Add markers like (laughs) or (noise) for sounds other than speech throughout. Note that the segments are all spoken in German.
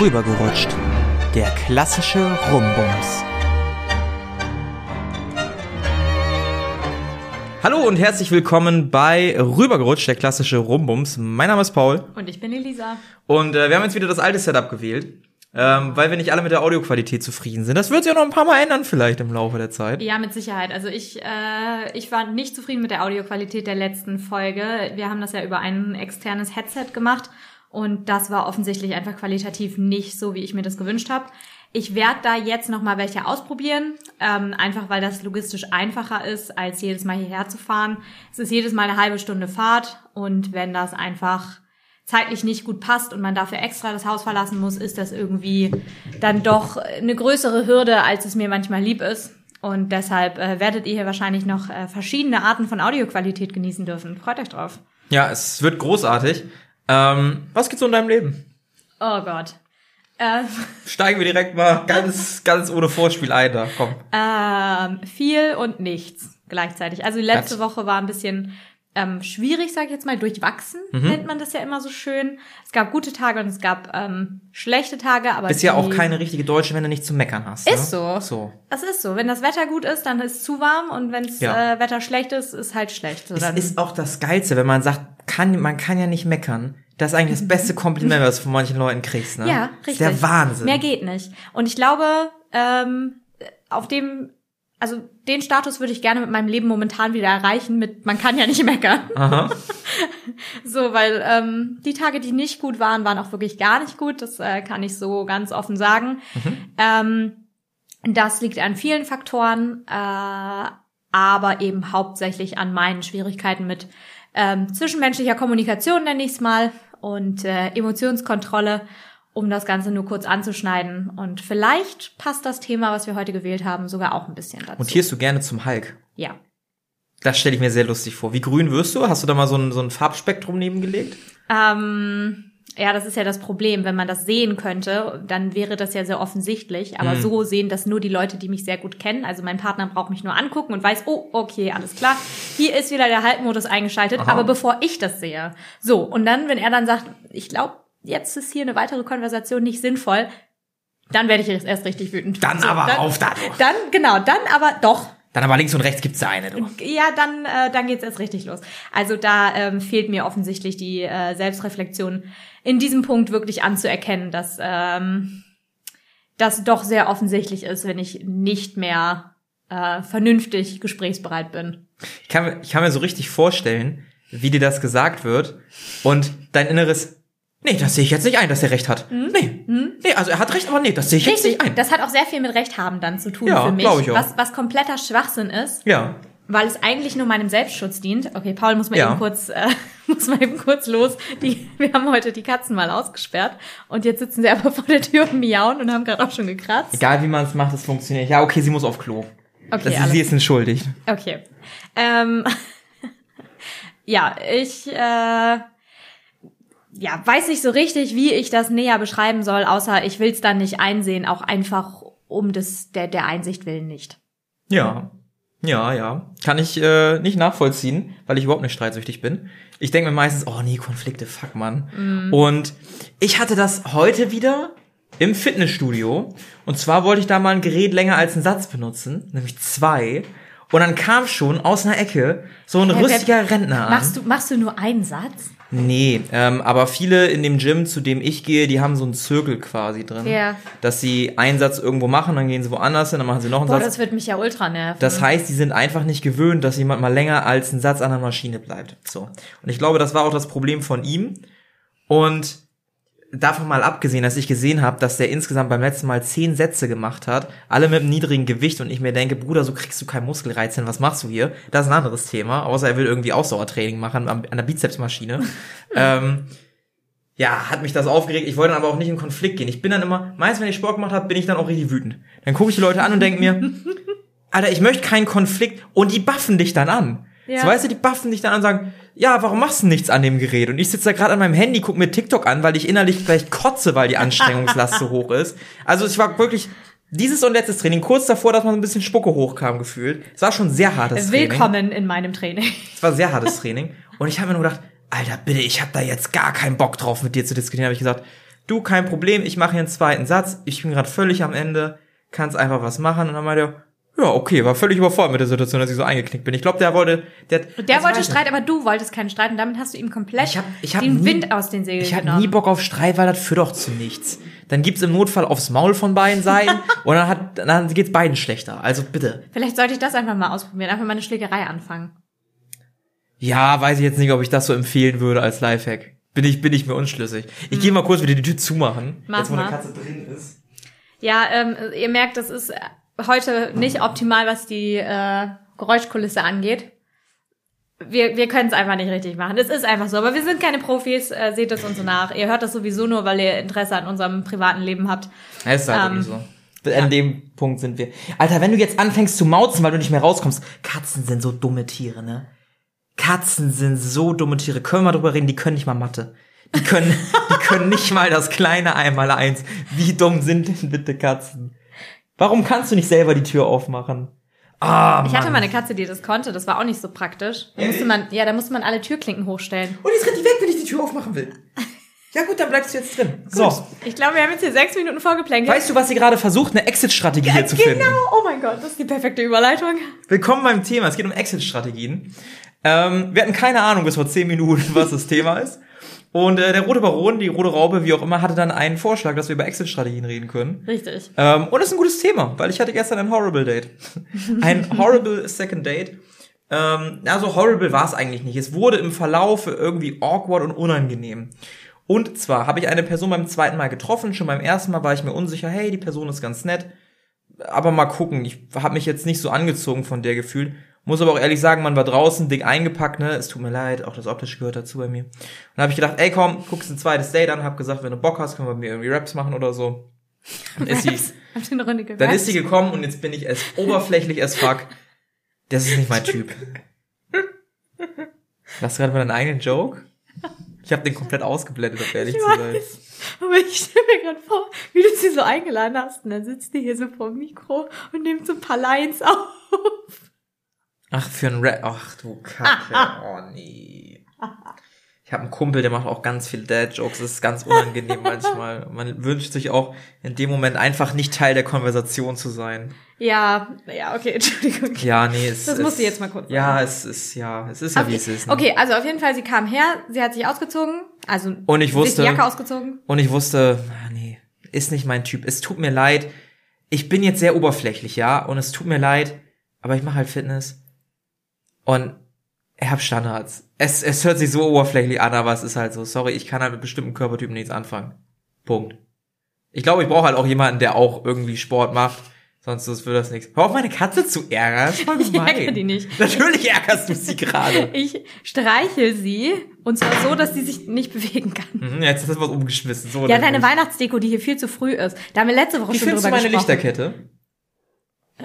Rübergerutscht. Der klassische Rumbums. Hallo und herzlich willkommen bei Rübergerutscht, der klassische Rumbums. Mein Name ist Paul. Und ich bin Elisa. Und äh, wir haben jetzt wieder das alte Setup gewählt. Ähm, weil wir nicht alle mit der Audioqualität zufrieden sind. Das wird sich ja noch ein paar Mal ändern vielleicht im Laufe der Zeit. Ja, mit Sicherheit. Also ich, äh, ich war nicht zufrieden mit der Audioqualität der letzten Folge. Wir haben das ja über ein externes Headset gemacht und das war offensichtlich einfach qualitativ nicht so, wie ich mir das gewünscht habe. Ich werde da jetzt noch mal welche ausprobieren, ähm, einfach weil das logistisch einfacher ist, als jedes Mal hierher zu fahren. Es ist jedes Mal eine halbe Stunde Fahrt und wenn das einfach zeitlich nicht gut passt und man dafür extra das Haus verlassen muss, ist das irgendwie dann doch eine größere Hürde, als es mir manchmal lieb ist. Und deshalb äh, werdet ihr hier wahrscheinlich noch äh, verschiedene Arten von Audioqualität genießen dürfen. Freut euch drauf. Ja, es wird großartig. Ähm, was geht so in deinem Leben? Oh Gott. Äh, (laughs) Steigen wir direkt mal ganz, ganz ohne Vorspiel ein, da, komm. ähm, viel und nichts gleichzeitig. Also die letzte Woche war ein bisschen ähm, schwierig, sage ich jetzt mal, durchwachsen, Mhm. nennt man das ja immer so schön. Es gab gute Tage und es gab ähm, schlechte Tage, aber Bist ja auch keine richtige Deutsche, wenn du nicht zu meckern hast. Ist ne? so. So. Das ist so. Wenn das Wetter gut ist, dann ist es zu warm und wenn Ja. äh, Wetter schlecht ist, ist halt schlecht. So, Es dann, ist auch das Geilste, wenn man sagt, kann, man kann ja nicht meckern. Das ist eigentlich das (laughs) beste Kompliment, was du von manchen Leuten kriegst, ne? ja, richtig. ist der Wahnsinn. Mehr geht nicht. Und ich glaube, ähm, auf dem, also den Status würde ich gerne mit meinem Leben momentan wieder erreichen. Mit man kann ja nicht meckern. Aha. (laughs) So, weil ähm, die Tage, die nicht gut waren, waren auch wirklich gar nicht gut. Das äh, kann ich so ganz offen sagen. Ähm, das liegt an vielen Faktoren, äh, aber eben hauptsächlich an meinen Schwierigkeiten mit ähm, zwischenmenschlicher Kommunikation, nenne ich es mal, und äh, Emotionskontrolle, um das Ganze nur kurz anzuschneiden. Und vielleicht passt das Thema, was wir heute gewählt haben, sogar auch ein bisschen dazu. Mutierst du gerne zum Hulk? ja. Das stelle ich mir sehr lustig vor. Wie grün wirst du? Hast du da mal so ein, so ein Farbspektrum nebengelegt? Ähm, ja, das ist ja das Problem. Wenn man das sehen könnte, dann wäre das ja sehr offensichtlich. Aber Mhm. so sehen das nur die Leute, die mich sehr gut kennen. Also mein Partner braucht mich nur angucken und weiß, oh, okay, alles klar. Hier ist wieder der Halbmodus eingeschaltet. Aha. Aber bevor ich das sehe. So, und dann, wenn er dann sagt, ich glaube, jetzt ist hier eine weitere Konversation nicht sinnvoll, dann werde ich erst richtig wütend. Dann so, aber dann, auf da. du. Dann, genau, dann aber doch. Dann aber links und rechts gibt's da eine, du. Ja, dann, äh, dann geht's erst richtig los. Also da ähm, fehlt mir offensichtlich die äh, Selbstreflexion in diesem Punkt wirklich anzuerkennen, dass ähm, das doch sehr offensichtlich ist, wenn ich nicht mehr äh, vernünftig gesprächsbereit bin. Ich kann, mir- ich kann mir so richtig vorstellen, wie dir das gesagt wird und dein Inneres, nee, das sehe ich jetzt nicht ein, dass er recht hat. Nee, nee, also er hat recht, aber nee, das sehe ich jetzt nicht ein. Das hat auch sehr viel mit Recht haben dann zu tun Ja, für mich, ich auch. was, was kompletter Schwachsinn ist. Ja, weil es eigentlich nur meinem Selbstschutz dient. Okay, Paul muss mal Ja. eben kurz, äh, (laughs) muss mal eben kurz los. Die, wir haben heute die Katzen mal ausgesperrt und jetzt sitzen sie aber vor der Tür und miauen und haben gerade auch schon gekratzt. egal wie man es macht, es funktioniert. Ja, okay, sie muss auf Klo. Okay, das ist, alles sie ist entschuldigt. Okay. Ähm, (laughs) ja, ich äh, ja, weiß nicht so richtig, wie ich das näher beschreiben soll, außer ich will es dann nicht einsehen, auch einfach um des, der, der Einsicht willen nicht. Ja. Ja, ja. Kann ich äh, nicht nachvollziehen, weil ich überhaupt nicht streitsüchtig bin. Ich denke mir meistens, oh nee, Konflikte, fuck man. Und ich hatte das heute wieder im Fitnessstudio. Und zwar wollte ich da mal ein Gerät länger als einen Satz benutzen, nämlich zwei. Und dann kam schon aus einer Ecke so ein wer- rüstiger Rentner an. Machst du, machst du nur einen Satz? Nee, ähm, aber viele in dem Gym, zu dem ich gehe, die haben so einen Zirkel quasi drin. Ja. Dass sie einen Satz irgendwo machen, dann gehen sie woanders hin, dann machen sie noch einen Boah, Satz. das wird mich ja ultra nerven. Das heißt, die sind einfach nicht gewöhnt, dass jemand mal länger als ein Satz an der Maschine bleibt. So. Und ich glaube, das war auch das Problem von ihm. Und davon mal abgesehen, dass ich gesehen habe, dass der insgesamt beim letzten Mal zehn Sätze gemacht hat, alle mit einem niedrigen Gewicht und ich mir denke, Bruder, so kriegst du keinen Muskelreiz hin, was machst du hier? Das ist ein anderes Thema, außer er will irgendwie Ausdauertraining machen an der Bizepsmaschine. (laughs) ähm, ja, hat mich das aufgeregt. Ich wollte dann aber auch nicht in Konflikt gehen. Ich bin dann immer, meist wenn ich Sport gemacht habe, bin ich dann auch richtig wütend. Dann gucke ich die Leute an und denke mir, (laughs) Alter, ich möchte keinen Konflikt und die buffen dich dann an. Ja. So, weißt du, die buffen dich dann an und sagen, ja, warum machst du nichts an dem Gerät? Und ich sitze da gerade an meinem Handy, guck mir TikTok an, weil ich innerlich gleich kotze, weil die Anstrengungslast so hoch ist. Also ich war wirklich dieses und letztes Training kurz davor, dass man so ein bisschen Spucke hochkam gefühlt. Es war schon sehr hartes Training. Willkommen in meinem Training. Es war sehr hartes Training. Und ich habe mir nur gedacht, Alter, bitte, ich habe da jetzt gar keinen Bock drauf, mit dir zu diskutieren. Habe ich gesagt, du, kein Problem, ich mache hier einen zweiten Satz, ich bin gerade völlig am Ende, kannst einfach was machen. Und dann meinte er, ja, okay, war völlig überfordert mit der Situation, dass ich so eingeknickt bin. Ich glaube, der wollte, der, Der wollte ich Streit, aber du wolltest keinen Streit und damit hast du ihm komplett Ich hab- ich hab den nie- Wind aus den Segeln Ich habe genommen. nie Bock auf Streit, weil das führt doch zu nichts. Dann gibt's im Notfall aufs Maul von beiden Seiten (laughs) und dann hat dann geht's beiden schlechter. Also bitte. Vielleicht sollte ich das einfach mal ausprobieren, einfach mal eine Schlägerei anfangen. Ja, weiß ich jetzt nicht, ob ich das so empfehlen würde als Lifehack. Bin ich bin ich mir unschlüssig. Ich gehe mal kurz wieder die Tür zumachen. Mach jetzt wo eine mal. Katze drin ist. Ja, ähm, ihr merkt, das ist heute nicht optimal, was die äh, Geräuschkulisse angeht. Wir, wir können es einfach nicht richtig machen. Es ist einfach so. Aber wir sind keine Profis, äh, seht es uns so nach. Ihr hört das sowieso nur, weil ihr Interesse an unserem privaten Leben habt. Ja, ist halt Ähm, irgendwie so. An dem Punkt sind wir. Alter, wenn du jetzt anfängst zu mauzen, weil du nicht mehr rauskommst. Katzen sind so dumme Tiere, ne? Katzen sind so dumme Tiere. Können wir drüber reden? Die können nicht mal Mathe. Die können, die können nicht mal das kleine einmal eins. Wie dumm sind denn bitte Katzen? Warum kannst du nicht selber die Tür aufmachen? Ah, Ich hatte Mann. mal eine Katze, die das konnte. Das war auch nicht so praktisch. Da musste man, ja, da musste man alle Türklinken hochstellen. Und jetzt rennt die weg, wenn ich die Tür aufmachen will. Ja gut, dann bleibst du jetzt drin. (laughs) So. Ich glaube, wir haben jetzt hier sechs Minuten vorgeplänkelt. Weißt du, was sie gerade versucht, eine Exit-Strategie hier zu genau. finden? Oh mein Gott, das ist die perfekte Überleitung. Willkommen beim Thema. Es geht um Exit-Strategien. Ähm, wir hatten keine Ahnung bis vor zehn Minuten, (laughs) was das Thema ist. Und äh, der rote Baron, die rote Raupe, wie auch immer, hatte dann einen Vorschlag, dass wir über Exit-Strategien reden können. Richtig. Ähm, und das ist ein gutes Thema, weil ich hatte gestern ein Horrible Date. (laughs) Ein Horrible Second Date. Ähm, also horrible war es eigentlich nicht. Es wurde im Verlauf irgendwie awkward und unangenehm. Und zwar habe ich eine Person beim zweiten Mal getroffen. Schon beim ersten Mal war ich mir unsicher, hey, die Person ist ganz nett. Aber mal gucken. Ich habe mich jetzt nicht so angezogen von der gefühlt. Muss aber auch ehrlich sagen, man war draußen dick eingepackt, ne? Es tut mir leid, auch das Optische gehört dazu bei mir. Und dann habe ich gedacht, ey komm, guckst ein zweites Date an, hab gesagt, wenn du Bock hast, können wir mir irgendwie Raps machen oder so. Dann (laughs) ist sie, dann ist sie gekommen und jetzt bin ich as oberflächlich as fuck. Das ist nicht mein Typ. Du gerade mal deinen eigenen Joke? Ich habe den komplett ausgeblendet, um ehrlich Ich zu sein. weiß. Aber ich stelle mir gerade vor, wie du sie so eingeladen hast und dann sitzt die hier so vor dem Mikro und nimmt so ein paar Lines auf. Ach, für ein Rap. Ach du Kacke. (laughs) Oh nee. Ich habe einen Kumpel, der macht auch ganz viel Dad-Jokes. Das ist ganz unangenehm (laughs) manchmal. Man wünscht sich auch in dem Moment einfach nicht Teil der Konversation zu sein. Ja, ja, okay, (laughs) Entschuldigung. Ja, nee, es Das es, musst du jetzt mal kurz Ja, es ist, ja, es ist ja, wie es ist. Ne? Okay, also auf jeden Fall, sie kam her, sie hat sich ausgezogen, also Und ich sich wusste- die Jacke ausgezogen. Und ich wusste, nee, ist nicht mein Typ. Es tut mir leid. Ich bin jetzt sehr oberflächlich, ja, und es tut mir leid, aber ich mache halt Fitness. Und ich habe Standards. Es, es hört sich so oberflächlich an, aber es ist halt so. Sorry, ich kann halt mit bestimmten Körpertypen nichts anfangen. Punkt. Ich glaube, ich brauche halt auch jemanden, der auch irgendwie Sport macht. Sonst wird das nichts. Hör auf, meine Katze zu ärgern. Das (laughs) Ich ärgere die nicht. Natürlich ärgerst du sie gerade. (laughs) Ich streichel sie und zwar so, dass sie sich nicht bewegen kann. Mhm, Jetzt ist was umgeschmissen. So Ja, deine. Weihnachtsdeko, die hier viel zu früh ist. Da haben wir letzte Woche Wie schon findest du drüber meine gesprochen. Lichterkette?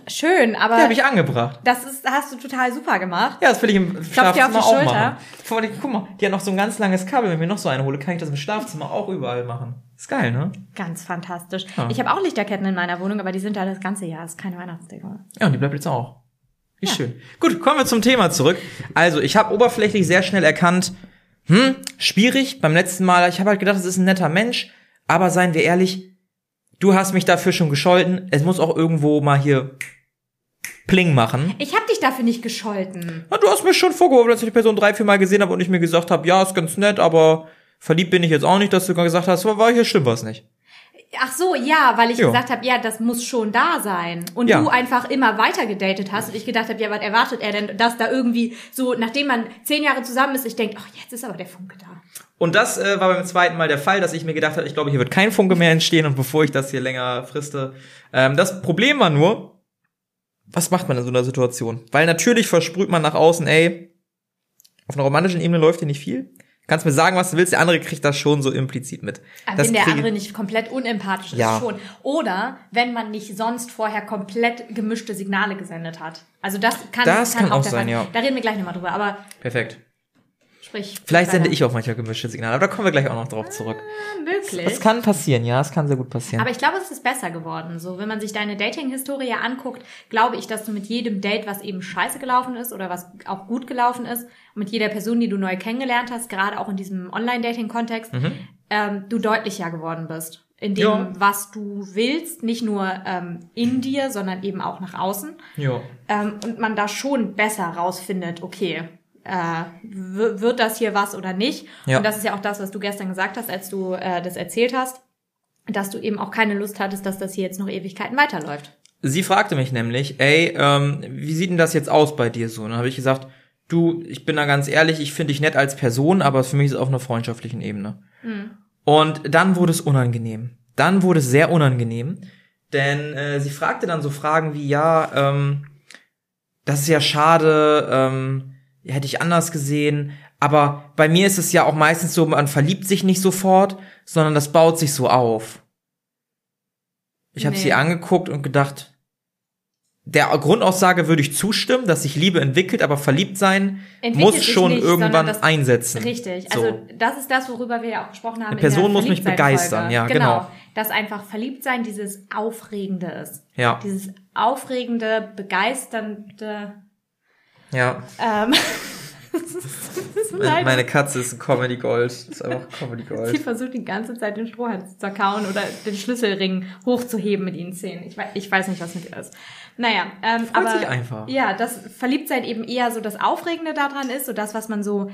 Schön, aber Die habe ich angebracht. das ist, hast du total super gemacht. Ja, das will ich im Schlafzimmer auch Schulter. machen. Guck mal, die- guck mal, die hat noch so ein ganz langes Kabel. Wenn ich mir noch so eine hole, kann ich das im Schlafzimmer auch überall machen. Ist geil, ne? Ganz fantastisch. Ja. Ich habe auch Lichterketten in meiner Wohnung, aber die sind da das ganze Jahr. Das ist keine Weihnachtsdeko. Ja, und die bleibt jetzt auch. Wie schön. Gut, kommen wir zum Thema zurück. Also, ich habe oberflächlich sehr schnell erkannt, hm, schwierig. Beim letzten Mal, ich habe halt gedacht, es ist ein netter Mensch. Aber seien wir ehrlich, du hast mich dafür schon gescholten. Es muss auch irgendwo mal hier Pling machen. Ich habe dich dafür nicht gescholten. Na, du hast mir schon vorgeworfen, dass ich die Person drei, vier Mal gesehen habe und ich mir gesagt habe, ja, ist ganz nett, aber verliebt bin ich jetzt auch nicht, dass du gesagt hast, war hier stimmt was nicht. Ach so, ja, weil ich Ja. gesagt habe, ja, das muss schon da sein. Und Ja. du einfach immer weiter gedatet hast und ich gedacht habe, ja, was erwartet er denn, dass da irgendwie so, nachdem man zehn Jahre zusammen ist, ich denke, ach, jetzt ist aber der Funke da. Und das äh, war beim zweiten Mal der Fall, dass ich mir gedacht habe, ich glaube, hier wird kein Funke mehr entstehen und bevor ich das hier länger friste. Ähm, das Problem war nur, was macht man in so einer Situation? Weil natürlich versprüht man nach außen, ey, auf einer romantischen Ebene läuft hier nicht viel. Kannst mir sagen, was du willst, der andere kriegt das schon so implizit mit. Aber das wenn der andere nicht komplett unempathisch ist, Ja. schon. Oder wenn man nicht sonst vorher komplett gemischte Signale gesendet hat. Also das kann, Das kann auch der sein, ja. Da reden wir gleich nochmal drüber, aber Perfekt. Sprich. Vielleicht sende ich auch manchmal gemischte Signale, aber da kommen wir gleich auch noch drauf zurück. Möglich. Es kann passieren, ja, es kann sehr gut passieren. Aber ich glaube, es ist besser geworden. So, wenn man sich deine Dating-Historie anguckt, glaube ich, dass du mit jedem Date, was eben scheiße gelaufen ist oder was auch gut gelaufen ist, mit jeder Person, die du neu kennengelernt hast, gerade auch in diesem Online-Dating-Kontext, Mhm. ähm, du deutlicher geworden bist. In dem, Ja. was du willst, nicht nur ähm, in dir, sondern eben auch nach außen. Ja. Ähm, und man da schon besser rausfindet, okay, äh, wird das hier was oder nicht? Ja. Und das ist ja auch das, was du gestern gesagt hast, als du äh, das erzählt hast, dass du eben auch keine Lust hattest, dass das hier jetzt noch Ewigkeiten weiterläuft. Sie fragte mich nämlich, ey, ähm, wie sieht denn das jetzt aus bei dir so? Und dann habe ich gesagt, du, ich bin da ganz ehrlich, ich finde dich nett als Person, aber für mich ist es auf einer freundschaftlichen Ebene. Und dann wurde es unangenehm. Dann wurde es sehr unangenehm, denn äh, sie fragte dann so Fragen wie, ja, ähm, das ist ja schade, ähm, hätte ich anders gesehen. Aber bei mir ist es ja auch meistens so, man verliebt sich nicht sofort, sondern das baut sich so auf. Ich habe Nee. sie angeguckt und gedacht, der Grundaussage würde ich zustimmen, dass sich Liebe entwickelt, aber verliebt sein Entwickelt muss schon nicht, irgendwann das- einsetzen. Richtig. So. Also das ist das, worüber wir ja auch gesprochen haben. Eine Person muss mich begeistern, ja, genau. Dass einfach verliebt sein dieses Aufregende ist. Ja, Dieses aufregende, begeisternde. Ja. Ähm, (laughs) ist Meine, Katze ist ein Comedy Gold. Ist einfach Comedy Sie Gold. versucht die ganze Zeit den Strohhalm zu zerkauen oder den Schlüsselring hochzuheben mit ihren Zähnen. Ich weiß, ich weiß nicht, was mit ihr ist. Naja, ähm, Freut aber sich einfach. ja, das Verliebtsein eben eher so das Aufregende daran ist, so das, was man so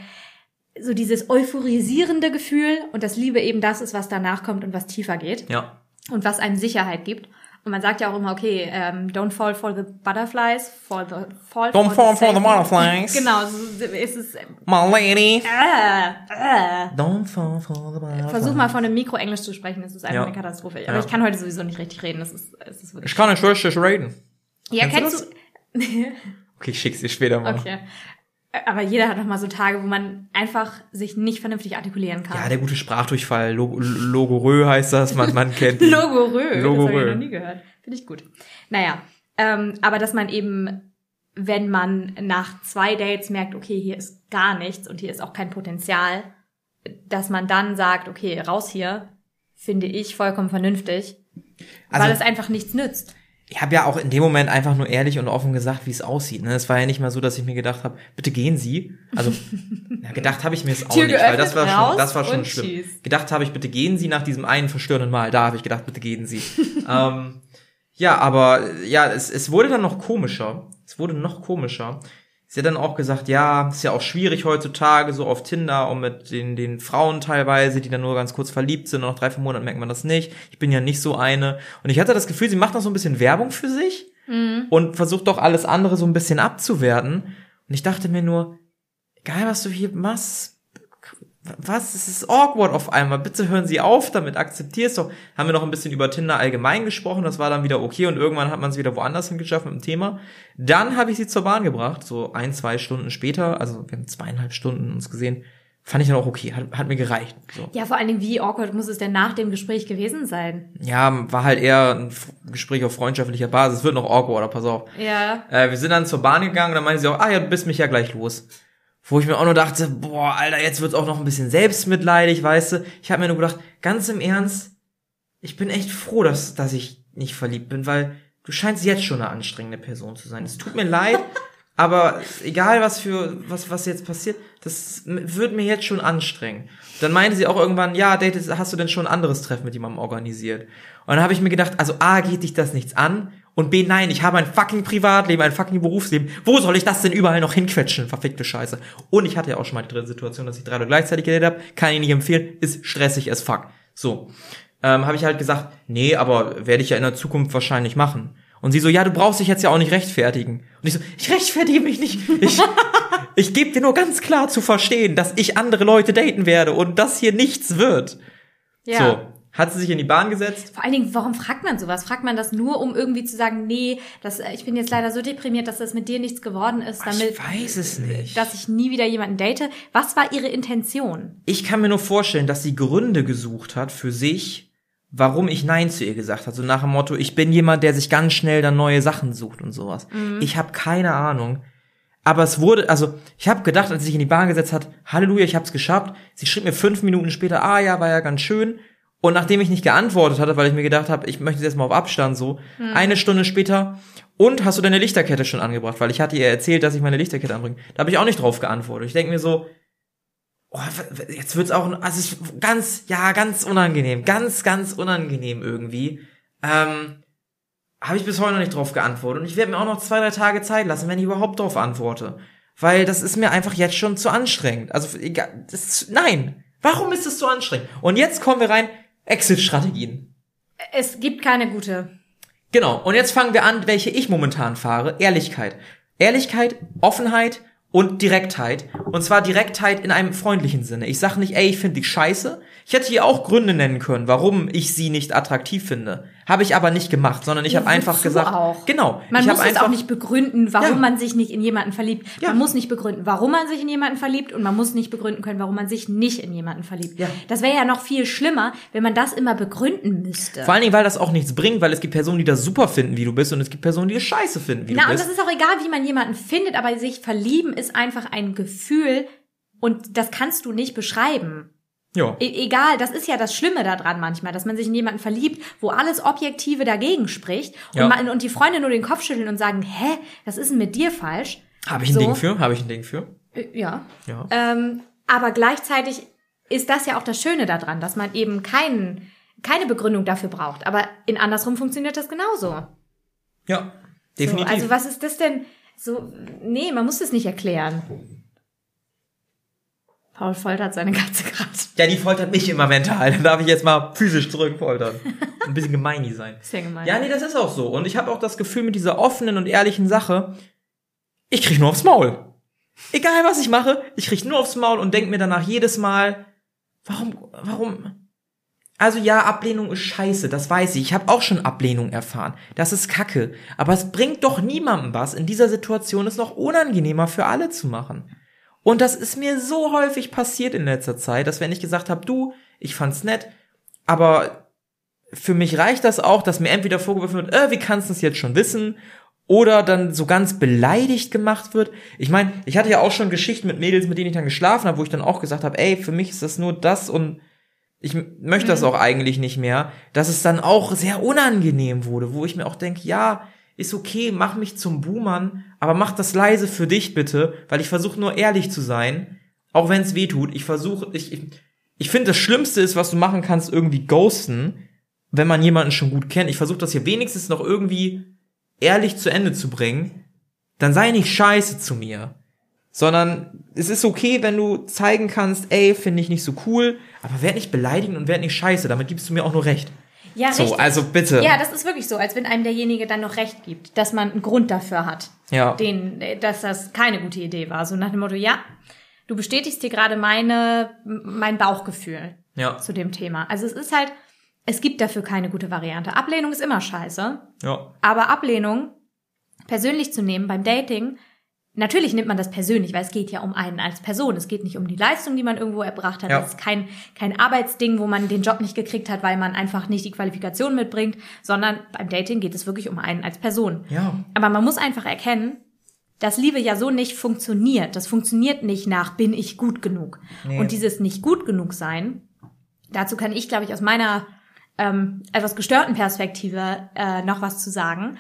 so dieses euphorisierende Gefühl und das Liebe eben das ist, was danach kommt und was tiefer geht Ja. und was einem Sicherheit gibt. Und man sagt ja auch immer, okay, ähm, don't fall for the butterflies, fall, the, fall Don't fall for the butterflies. (laughs) Genau, so ist es. Äh, My lady. äh, Don't fall for the butterflies. Versuch mal von einem Mikro Englisch zu sprechen, das ist einfach Ja. eine Katastrophe. Aber Ja. ich kann heute sowieso nicht richtig reden, das ist, das ist wirklich. Ich kann nicht richtig reden. Ja, Kennst du kennst du? (laughs) Okay, ich schick's dir später mal. Okay. Aber jeder hat noch mal so Tage, wo man einfach sich nicht vernünftig artikulieren kann. Ja, der gute Sprachdurchfall. Log Logorö heißt das. Man, man kennt ihn. (laughs) Logorö. Das habe Logorö. ich noch nie gehört. Finde ich gut. Naja, ähm, aber dass man eben, wenn man nach zwei Dates merkt, okay, hier ist gar nichts und hier ist auch kein Potenzial, dass man dann sagt, okay, raus hier, finde ich vollkommen vernünftig, Also- weil es einfach nichts nützt. Ich habe ja auch in dem Moment einfach nur ehrlich und offen gesagt, wie es aussieht. Ne? Es war ja nicht mal so, dass ich mir gedacht habe, bitte gehen Sie. Also (laughs) na, gedacht habe ich mir es auch Tür nicht, weil das war schon, das war schon schlimm. tschüss. Gedacht habe ich, bitte gehen Sie nach diesem einen verstörenden Mal. Da habe ich gedacht, bitte gehen Sie. (laughs) ähm, ja, aber ja, es, es wurde dann noch komischer. Es wurde noch komischer. Sie hat dann auch gesagt, ja, ist ja auch schwierig heutzutage, so auf Tinder und mit den, den Frauen teilweise, die dann nur ganz kurz verliebt sind und nach drei, vier Monaten merkt man das nicht. Ich bin ja nicht so eine. Und ich hatte das Gefühl, sie macht noch so ein bisschen Werbung für sich und versucht doch alles andere so ein bisschen abzuwerten. Und ich dachte mir nur, egal was du hier machst, was, es ist awkward auf einmal. Bitte hören Sie auf damit, akzeptier's doch. Haben wir noch ein bisschen über Tinder allgemein gesprochen, das war dann wieder okay und irgendwann hat man es wieder woanders hingeschafft mit dem Thema. Dann habe ich sie zur Bahn gebracht, so ein, zwei Stunden später, also wir haben zweieinhalb Stunden uns gesehen, fand ich dann auch okay, hat, hat mir gereicht. So. Ja, vor allen Dingen, wie awkward muss es denn nach dem Gespräch gewesen sein? Ja, war halt eher ein Gespräch auf freundschaftlicher Basis, es wird noch awkwarder, pass auf. Ja. Äh, wir sind dann zur Bahn gegangen und dann meinte sie auch, ah ja, du bist mich ja gleich los. Wo ich mir auch nur dachte, boah, Alter, jetzt wird's auch noch ein bisschen selbstmitleidig, weißt du. Ich habe mir nur gedacht, ganz im Ernst, ich bin echt froh, dass, dass ich nicht verliebt bin, weil du scheinst jetzt schon eine anstrengende Person zu sein. Es tut mir leid, (laughs) aber egal was für, was, was jetzt passiert, das wird mir jetzt schon anstrengen. Dann meinte sie auch irgendwann, ja, Date, hast du denn schon ein anderes Treffen mit jemandem organisiert? Und dann habe ich mir gedacht, also A, geht dich das nichts an? Und B, nein, ich habe ein fucking Privatleben, ein fucking Berufsleben. Wo soll ich das denn überall noch hinquetschen? Verfickte Scheiße. Und ich hatte ja auch schon mal die dritte Situation, dass ich drei Leute gleichzeitig gedatet habe. Kann ich nicht empfehlen. Ist stressig as fuck. So. Ähm, habe ich halt gesagt, nee, aber werde ich ja in der Zukunft wahrscheinlich machen. Und sie so, ja, du brauchst dich jetzt ja auch nicht rechtfertigen. Und ich so, ich rechtfertige mich nicht. Ich, (laughs) ich gebe dir nur ganz klar zu verstehen, dass ich andere Leute daten werde und das hier nichts wird. Ja. So. Hat sie sich in die Bahn gesetzt? Vor allen Dingen, warum fragt man sowas? Fragt man das nur, um irgendwie zu sagen, nee, das, äh, ich bin jetzt leider so deprimiert, dass das mit dir nichts geworden ist, damit, ich weiß es nicht. dass ich nie wieder jemanden date? Was war ihre Intention? Ich kann mir nur vorstellen, dass sie Gründe gesucht hat für sich, warum ich Nein zu ihr gesagt habe. So nach dem Motto, ich bin jemand, der sich ganz schnell dann neue Sachen sucht und sowas. Ich habe keine Ahnung. Aber es wurde, also ich habe gedacht, als sie sich in die Bahn gesetzt hat, Halleluja, ich habe es geschafft. Sie schrieb mir fünf Minuten später, ah ja, war ja ganz schön. Und nachdem ich nicht geantwortet hatte, weil ich mir gedacht habe, ich möchte jetzt mal auf Abstand so, eine Stunde später, und hast du deine Lichterkette schon angebracht? Weil ich hatte ihr erzählt, dass ich meine Lichterkette anbringe. Da habe ich auch nicht drauf geantwortet. Ich denke mir so, Oh, jetzt wird's auch, also es ist ganz, ja, ganz unangenehm, ganz, ganz unangenehm irgendwie. Ähm, habe ich bis heute noch nicht drauf geantwortet und ich werde mir auch noch zwei, drei Tage Zeit lassen, wenn ich überhaupt drauf antworte. Weil das ist mir einfach jetzt schon zu anstrengend. Also, egal, das, nein. Warum ist es so anstrengend? Und jetzt kommen wir rein, Exit-Strategien. Es gibt keine gute. Genau. Und jetzt fangen wir an, welche ich momentan fahre. Ehrlichkeit. Ehrlichkeit, Offenheit und Direktheit. Und zwar Direktheit in einem freundlichen Sinne. Ich sage nicht, ey, ich finde dich scheiße. Ich hätte hier auch Gründe nennen können, warum ich sie nicht attraktiv finde. Habe ich aber nicht gemacht, sondern ich habe einfach gesagt, auch? genau. Man muss es auch nicht begründen, warum Ja. man sich nicht in jemanden verliebt. Ja. Man muss nicht begründen, warum man sich in jemanden verliebt und man muss nicht begründen können, warum man sich nicht in jemanden verliebt. Ja. Das wäre ja noch viel schlimmer, wenn man das immer begründen müsste. Vor allen Dingen, weil das auch nichts bringt, weil es gibt Personen, die das super finden, wie du bist, und es gibt Personen, die es scheiße finden, wie Na, du und bist. das ist auch egal, wie man jemanden findet, aber sich verlieben ist einfach ein Gefühl und das kannst du nicht beschreiben. Ja. E egal, das ist ja das Schlimme daran manchmal, dass man sich in jemanden verliebt, wo alles Objektive dagegen spricht und, Ja. man, und die Freunde nur den Kopf schütteln und sagen, hä, was ist denn mit dir falsch? Habe ich ein so. Ding für? Habe ich ein Ding für? Ja. Ja. Ähm, aber gleichzeitig ist das ja auch das Schöne daran, dass man eben keinen, keine Begründung dafür braucht. Aber in andersrum funktioniert das genauso. Ja. So, Definitiv. also was ist das denn? So, nee, man muss das nicht erklären. Paul foltert seine Katze gerade. ja, die foltert mich immer mental. Dann darf ich jetzt mal physisch zurückfoltern. (laughs) Ein bisschen gemeini sein. Ja gemein. Ja, nee, das ist auch so. Und ich habe auch das Gefühl mit dieser offenen und ehrlichen Sache, ich krieg nur aufs Maul. Egal was ich mache, ich krieg nur aufs Maul und denk mir danach jedes Mal, warum, warum? Also ja, Ablehnung ist scheiße, das weiß ich. Ich habe auch schon Ablehnung erfahren. Das ist Kacke. Aber es bringt doch niemandem was, in dieser Situation es noch unangenehmer für alle zu machen. Und das ist mir so häufig passiert in letzter Zeit, dass wenn ich gesagt habe, du, ich fand's nett, aber für mich reicht das auch, dass mir entweder vorgeworfen wird, äh, wie kannst du es jetzt schon wissen? Oder dann so ganz beleidigt gemacht wird. Ich meine, ich hatte ja auch schon Geschichten mit Mädels, mit denen ich dann geschlafen habe, wo ich dann auch gesagt habe, ey, für mich ist das nur das und ich möchte das auch eigentlich nicht mehr, dass es dann auch sehr unangenehm wurde, wo ich mir auch denke, ja, ist okay, mach mich zum Buhmann, aber mach das leise für dich bitte, weil ich versuche nur ehrlich zu sein, auch wenn es weh tut. Ich versuche, ich, ich, ich finde, das Schlimmste ist, was du machen kannst, irgendwie ghosten, wenn man jemanden schon gut kennt. Ich versuche das hier wenigstens noch irgendwie ehrlich zu Ende zu bringen. Dann sei nicht scheiße zu mir. Sondern es ist okay, wenn du zeigen kannst, ey, finde ich nicht so cool, aber werd nicht beleidigen und werd nicht scheiße. Damit gibst du mir auch nur recht. Ja So, richtig. also bitte. Ja, das ist wirklich so, als wenn einem derjenige dann noch recht gibt, dass man einen Grund dafür hat, Ja. den, äh, dass das keine gute Idee war. So nach dem Motto, ja, du bestätigst dir gerade meine, mein Bauchgefühl Ja. zu dem Thema. Also es ist halt, es gibt dafür keine gute Variante. Ablehnung ist immer scheiße, Ja. aber Ablehnung persönlich zu nehmen beim Dating, natürlich nimmt man das persönlich, weil es geht ja um einen als Person. Es geht nicht um die Leistung, die man irgendwo erbracht hat. Ja. Es ist kein, kein Arbeitsding, wo man den Job nicht gekriegt hat, weil man einfach nicht die Qualifikation mitbringt, sondern beim Dating geht es wirklich um einen als Person. Ja. Aber man muss einfach erkennen, dass Liebe ja so nicht funktioniert. Das funktioniert nicht nach, bin ich gut genug. Nee. Und dieses nicht gut genug sein, dazu kann ich, glaube ich, aus meiner ähm, etwas gestörten Perspektive äh, noch was zu sagen.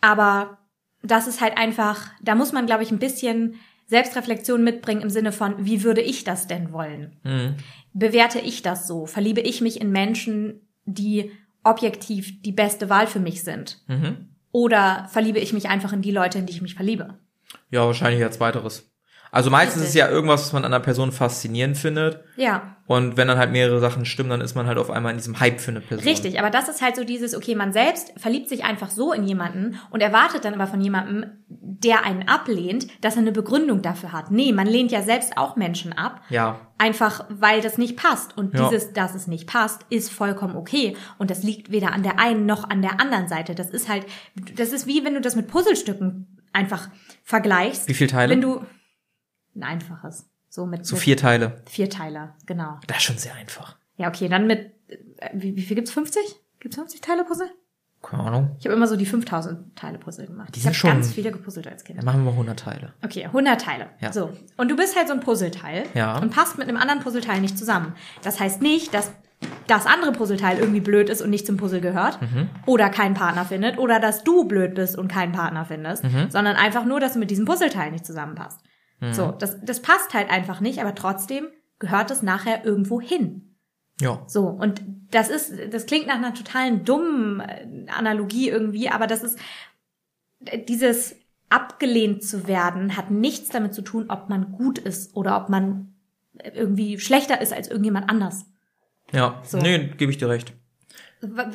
Aber das ist halt einfach, da muss man, glaube ich, ein bisschen Selbstreflexion mitbringen im Sinne von, wie würde ich das denn wollen? Mhm. Bewerte ich das so? Verliebe ich mich in Menschen, die objektiv die beste Wahl für mich sind? Mhm. Oder verliebe ich mich einfach in die Leute, in die ich mich verliebe? Ja, wahrscheinlich als weiteres. Also meistens ist es Richtig. ja irgendwas, was man an einer Person faszinierend findet. Ja, Und wenn dann halt mehrere Sachen stimmen, dann ist man halt auf einmal in diesem Hype für eine Person. richtig. Aber das ist halt so dieses, okay, man selbst verliebt sich einfach so in jemanden und erwartet dann aber von jemandem, der einen ablehnt, dass er eine Begründung dafür hat. Nee, man lehnt ja selbst auch Menschen ab. Ja. Einfach, weil das nicht passt. Und Ja. dieses, dass es nicht passt, ist vollkommen okay. Und das liegt weder an der einen noch an der anderen Seite. Das ist halt, das ist wie wenn du das mit Puzzlestücken einfach vergleichst. Wie viele Teile? Wenn du, ein einfaches. So mit, so vier Teile. vier Teile, genau. Das ist schon sehr einfach. Ja, okay, dann mit, äh, wie, wie viel gibt's? 50? Gibt's 50 Teile Puzzle? Keine Ahnung. Ich habe immer so die 5000 Teile Puzzle gemacht. Die ich sind habe schon- ganz viele gepuzzelt als Kind. Dann machen wir 100 Teile. Okay, 100 Teile. Ja. So. Und du bist halt so ein Puzzleteil Ja. und passt mit einem anderen Puzzleteil nicht zusammen. Das heißt nicht, dass das andere Puzzleteil irgendwie blöd ist und nicht zum Puzzle gehört Mhm. oder keinen Partner findet oder dass du blöd bist und keinen Partner findest, Mhm. sondern einfach nur, dass du mit diesem Puzzleteil nicht zusammenpasst. So, das, das passt halt einfach nicht, aber trotzdem gehört es nachher irgendwo hin. Ja. So, und das ist, das klingt nach einer totalen dummen äh, Analogie irgendwie, aber das ist dieses abgelehnt zu werden, hat nichts damit zu tun, ob man gut ist oder ob man irgendwie schlechter ist als irgendjemand anders. Ja, So. nee, gebe ich dir recht.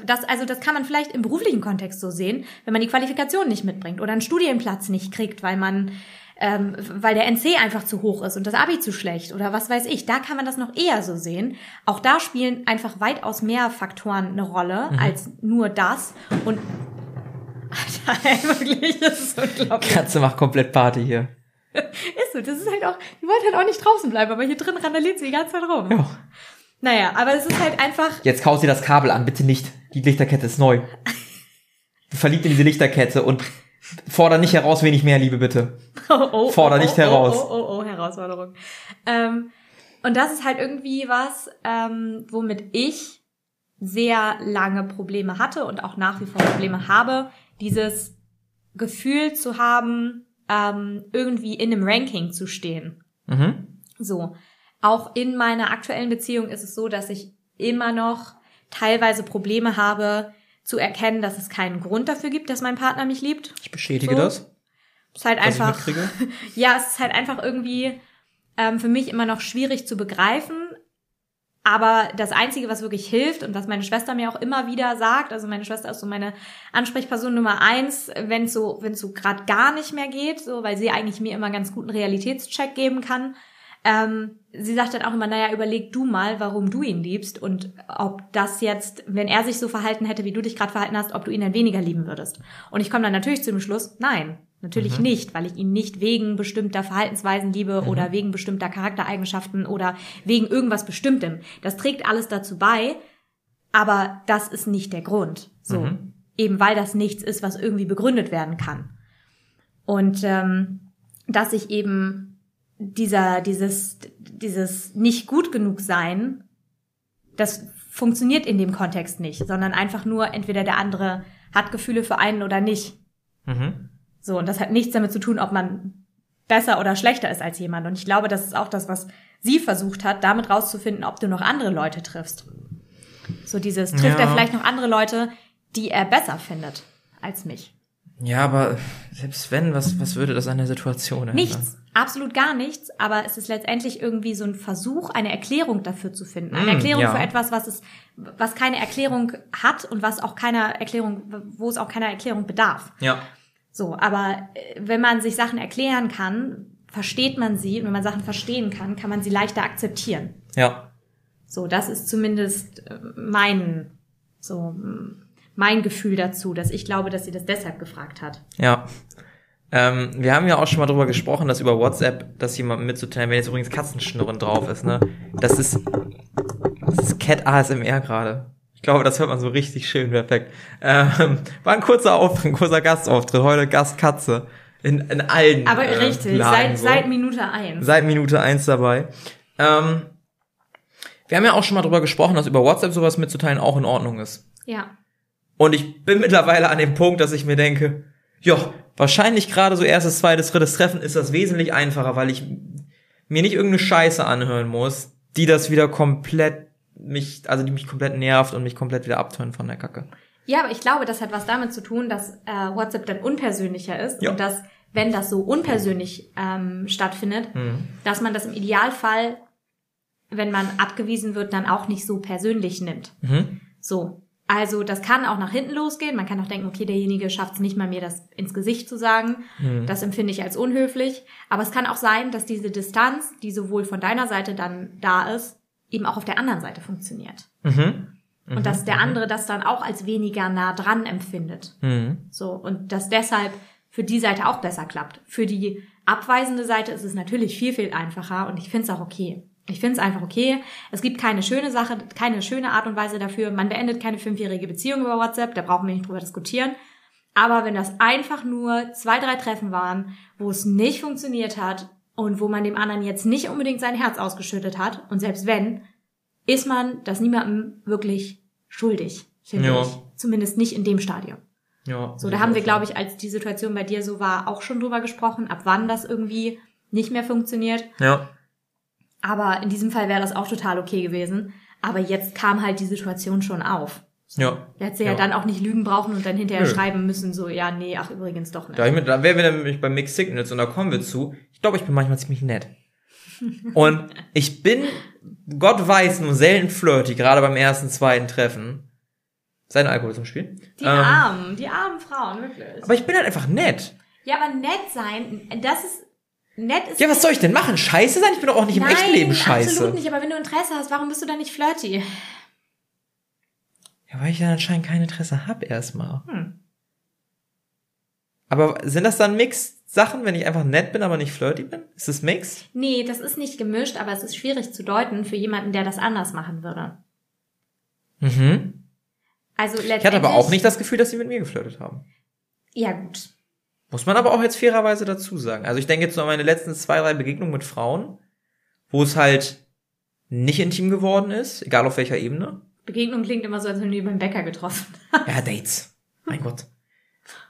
Das, also das kann man vielleicht im beruflichen Kontext so sehen, wenn man die Qualifikation nicht mitbringt oder einen Studienplatz nicht kriegt, weil man ähm, weil der NC einfach zu hoch ist und das Abi zu schlecht oder was weiß ich. Da kann man das noch eher so sehen. Auch da spielen einfach weitaus mehr Faktoren eine Rolle als nur das. Und Alter, (laughs) wirklich, das ist unglaublich. Katze macht komplett Party hier. (laughs) Ist so, das ist halt auch, die wollte halt auch nicht draußen bleiben, aber hier drin randaliert sie die ganze Zeit rum. Ja. Naja, aber es ist halt einfach, Jetzt kaut sie das Kabel an, bitte nicht. Die Lichterkette ist neu. (laughs) Verliebt in diese Lichterkette und forder nicht heraus, wenig mehr, Liebe, bitte. (laughs) oh, oh, Forder oh, nicht oh, heraus. Oh, oh, oh, oh, Herausforderung. Ähm, und das ist halt irgendwie was, ähm, womit ich sehr lange Probleme hatte und auch nach wie vor Probleme habe, dieses Gefühl zu haben, ähm, irgendwie in einem Ranking zu stehen. Mhm. So. Auch in meiner aktuellen Beziehung ist es so, dass ich immer noch teilweise Probleme habe, zu erkennen, dass es keinen Grund dafür gibt, dass mein Partner mich liebt. Ich bestätige So. das, ist halt einfach. (laughs) Ja, es ist halt einfach irgendwie ähm, für mich immer noch schwierig zu begreifen. Aber das Einzige, was wirklich hilft und was meine Schwester mir auch immer wieder sagt, also meine Schwester ist so meine Ansprechperson Nummer eins, wenn es so, wenn es so gerade gar nicht mehr geht, so, weil sie eigentlich mir immer ganz guten Realitätscheck geben kann. Ähm, sie sagt dann auch immer, naja, überleg du mal, warum du ihn liebst und ob das jetzt, wenn er sich so verhalten hätte, wie du dich gerade verhalten hast, ob du ihn dann weniger lieben würdest. Und ich komme dann natürlich zu dem Schluss, nein, natürlich nicht, weil ich ihn nicht wegen bestimmter Verhaltensweisen liebe oder wegen bestimmter Charaktereigenschaften oder wegen irgendwas Bestimmtem. Das trägt alles dazu bei, aber das ist nicht der Grund. So. Mhm. Eben weil das nichts ist, was irgendwie begründet werden kann. Und ähm, dass ich eben dieser, dieses, dieses nicht gut genug sein, das funktioniert in dem Kontext nicht, sondern einfach nur entweder der andere hat Gefühle für einen oder nicht. Mhm. So, und das hat nichts damit zu tun, ob man besser oder schlechter ist als jemand. Und ich glaube, das ist auch das, was sie versucht hat, damit rauszufinden, ob du noch andere Leute triffst. So dieses, trifft Ja. er vielleicht noch andere Leute, die er besser findet als mich? Ja, aber selbst wenn, was, was würde das an der Situation ändern? Nichts, absolut gar nichts, aber es ist letztendlich irgendwie so ein Versuch, eine Erklärung dafür zu finden. Eine Mm, Erklärung ja. für etwas, was es, was keine Erklärung hat und was auch keiner Erklärung, wo es auch keiner Erklärung bedarf. Ja. So, aber äh, wenn man sich Sachen erklären kann, versteht man sie und wenn man Sachen verstehen kann, kann man sie leichter akzeptieren. Ja. So, das ist zumindest äh, mein, so, mein Gefühl dazu, dass ich glaube, dass sie das deshalb gefragt hat. Ja. Ähm, wir haben ja auch schon mal drüber gesprochen, dass über WhatsApp, das jemandem mitzuteilen, wenn jetzt übrigens Katzenschnurren drauf ist, ne? Das ist, das ist Cat ASMR gerade. Ich glaube, das hört man so richtig schön, perfekt. Ähm, war ein kurzer Auftritt, ein kurzer Gastauftritt, heute Gastkatze. In, in allen. Aber äh, richtig, Lagen seit, so. seit Minute eins. Seit Minute eins dabei. Ähm, wir haben ja auch schon mal drüber gesprochen, dass über WhatsApp sowas mitzuteilen auch in Ordnung ist. ja. Und ich bin mittlerweile an dem Punkt, dass ich mir denke, ja, wahrscheinlich gerade so erstes, zweites, drittes Treffen ist das wesentlich einfacher, weil ich mir nicht irgendeine Scheiße anhören muss, die das wieder komplett mich, also die mich komplett nervt und mich komplett wieder abtönt von der Kacke. Ja, aber ich glaube, das hat was damit zu tun, dass äh, WhatsApp dann unpersönlicher ist Ja. und dass, wenn das so unpersönlich ähm, stattfindet, Mhm. dass man das im Idealfall, wenn man abgewiesen wird, dann auch nicht so persönlich nimmt. Mhm. So. Also das kann auch nach hinten losgehen. Man kann auch denken, okay, derjenige schafft es nicht mal, mir das ins Gesicht zu sagen. Mhm. Das empfinde ich als unhöflich. Aber es kann auch sein, dass diese Distanz, die sowohl von deiner Seite dann da ist, eben auch auf der anderen Seite funktioniert. Mhm. Und dass der andere das dann auch als weniger nah dran empfindet. Mhm. So. Und dass deshalb für die Seite auch besser klappt. Für die abweisende Seite ist es natürlich viel, viel einfacher und ich finde es auch okay. Ich finde es einfach okay. Es gibt keine schöne Sache, keine schöne Art und Weise dafür. Man beendet keine fünfjährige Beziehung über WhatsApp, da brauchen wir nicht drüber diskutieren. Aber wenn das einfach nur zwei, drei Treffen waren, wo es nicht funktioniert hat und wo man dem anderen jetzt nicht unbedingt sein Herz ausgeschüttet hat, und selbst wenn, ist man das niemandem wirklich schuldig, finde Ja. ich. Zumindest nicht in dem Stadium. Ja. So, da haben wir, glaube ich, als die Situation bei dir so war, auch schon drüber gesprochen, ab wann das irgendwie nicht mehr funktioniert. Ja. Aber in diesem Fall wäre das auch total okay gewesen. Aber jetzt kam halt die Situation schon auf. Ja. Da hätte sie ja. ja dann auch nicht lügen brauchen und dann hinterher Nö. schreiben müssen, so, ja, nee, ach, übrigens doch nicht. Da, mit, da wären wir nämlich bei Mixed Signals und da kommen wir zu. Ich glaube, ich bin manchmal ziemlich nett. (laughs) Und ich bin, Gott weiß, nur selten flirty, gerade beim ersten, zweiten Treffen. Sein Alkohol zum Spiel. Die Ähm, armen, die armen Frauen, wirklich. aber ich bin halt einfach nett. ja, aber nett sein, das ist, nett ist... Ja, was soll ich denn machen? Scheiße sein? Ich bin doch auch nicht im Nein, echten Leben scheiße. absolut nicht, aber wenn du Interesse hast, warum bist du dann nicht flirty? Ja, weil ich dann anscheinend kein Interesse hab erstmal. Hm. Aber sind das dann Mixed Sachen, wenn ich einfach nett bin, aber nicht flirty bin? Ist das Mixed? Nee, das ist nicht gemischt, aber es ist schwierig zu deuten für jemanden, der das anders machen würde. Mhm. Also letztendlich... Ich hatte aber auch nicht das Gefühl, dass sie mit mir geflirtet haben. Ja, gut. Muss man aber auch jetzt fairerweise dazu sagen. Also ich denke jetzt nur an meine letzten zwei, drei Begegnungen mit Frauen, wo es halt nicht intim geworden ist, egal auf welcher Ebene. Begegnung klingt immer so, als wenn du die beim Bäcker getroffen Ja, Dates. Mein Gott.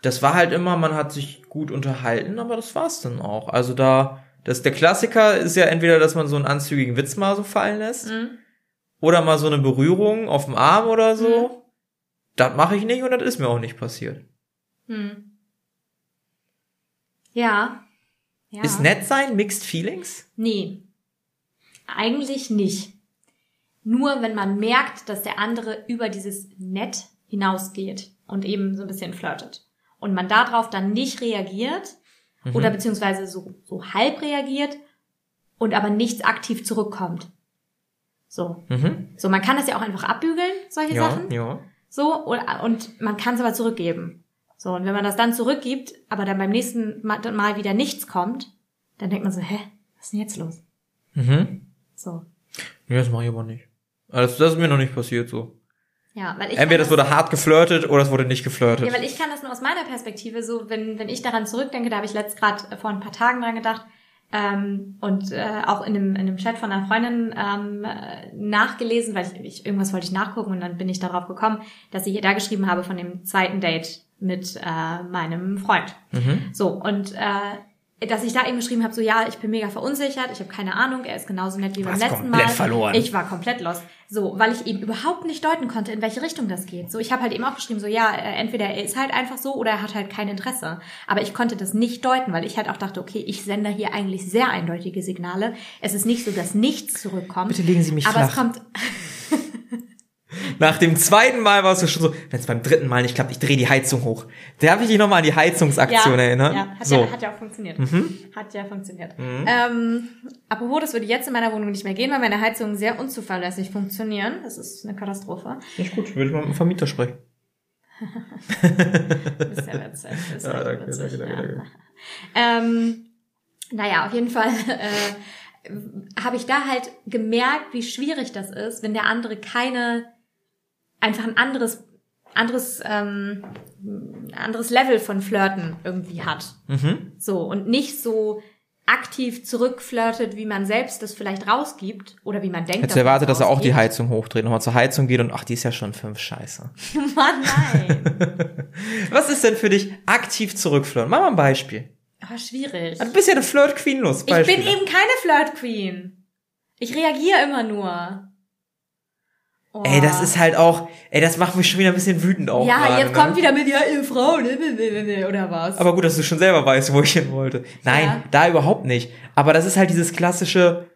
Das war halt immer, man hat sich gut unterhalten, aber das war's dann auch. Also da, das, der Klassiker ist ja entweder, dass man so einen anzügigen Witz mal so fallen lässt, Mhm. oder mal so eine Berührung auf dem Arm oder so. Das mache ich nicht und das ist mir auch nicht passiert. Hm. Ja. ja. Ist nett sein, mixed feelings? Nee. Eigentlich nicht. Nur wenn man merkt, dass der andere über dieses Nett hinausgeht und eben so ein bisschen flirtet. Und man darauf dann nicht reagiert Mhm. oder beziehungsweise so, so halb reagiert und aber nichts aktiv zurückkommt. So. Mhm. So, man kann das ja auch einfach abbügeln, solche Ja, Sachen. ja. So, und man kann es aber zurückgeben. So, und wenn man das dann zurückgibt, aber dann beim nächsten Ma- Mal wieder nichts kommt, dann denkt man so, hä, was ist denn jetzt los? Mhm. So. Nee, das mache ich aber nicht. Also das ist mir noch nicht passiert so. Ja, weil ich Entweder es wurde hart geflirtet oder es wurde nicht geflirtet. Ja, weil ich kann das nur aus meiner Perspektive so, wenn, wenn ich daran zurückdenke, da habe ich letzt gerade vor ein paar Tagen dran gedacht ähm, und äh, auch in einem, in einem Chat von einer Freundin ähm, äh, nachgelesen, weil ich, ich irgendwas wollte ich nachgucken und dann bin ich darauf gekommen, dass ich ihr da geschrieben habe von dem zweiten Date mit äh, meinem Freund. mhm. So, und äh, dass ich da eben geschrieben habe, so ja, ich bin mega verunsichert, ich habe keine Ahnung, er ist genauso nett wie beim letzten komplett Mal. verloren. Ich war komplett lost. So, weil ich eben überhaupt nicht deuten konnte, in welche Richtung das geht. So, ich habe halt eben auch geschrieben, so ja, äh, entweder er ist halt einfach so oder er hat halt kein Interesse. Aber ich konnte das nicht deuten, weil ich halt auch dachte, okay, ich sende hier eigentlich sehr eindeutige Signale. Es ist nicht so, dass nichts zurückkommt. Bitte legen Sie mich aber flach. es kommt, (laughs) Nach dem zweiten Mal war es schon so, wenn es beim dritten Mal nicht klappt, ich drehe die Heizung hoch. Da habe ich dich nochmal an die Heizungsaktion erinnert. Ja, hat, so. ja, hat ja auch funktioniert. Hat ja funktioniert. Ähm, apropos, das würde jetzt in meiner Wohnung nicht mehr gehen, weil meine Heizungen sehr unzuverlässig funktionieren. Das ist eine Katastrophe. Nicht gut, würde ich mal mit dem Vermieter sprechen. (laughs) Ist ja witzig. Ist Ja, (laughs) ja danke, witzig, danke, danke, ja. danke. Ähm, naja, auf jeden Fall (laughs) äh, habe ich da halt gemerkt, wie schwierig das ist, wenn der andere keine, einfach ein anderes, anderes, ähm, anderes Level von Flirten irgendwie hat. Mhm. So, und nicht so aktiv zurückflirtet, wie man selbst das vielleicht rausgibt oder wie man denkt. Hättest du erwartet, dass er auch die. Heizung hochdreht, nochmal zur Heizung geht und ach, die ist ja schon fünf, scheiße. (laughs) Mann, nein. (laughs) Was ist denn für dich aktiv zurückflirten? Mach mal ein Beispiel. Aber schwierig. Du bist ja eine Flirt-Queen, los. Ich bin eben keine Flirt-Queen. Ich reagiere immer nur. Oh. Ey, das ist halt auch, ey, das macht mich schon wieder ein bisschen wütend auch. Ja, gerade, jetzt ne? kommt wieder mit, ja, ihr Frau, ne, ne, ne, oder was? Aber gut, dass du schon selber weißt, wo ich hin wollte. Nein, Ja. da überhaupt nicht. Aber das ist halt dieses klassische,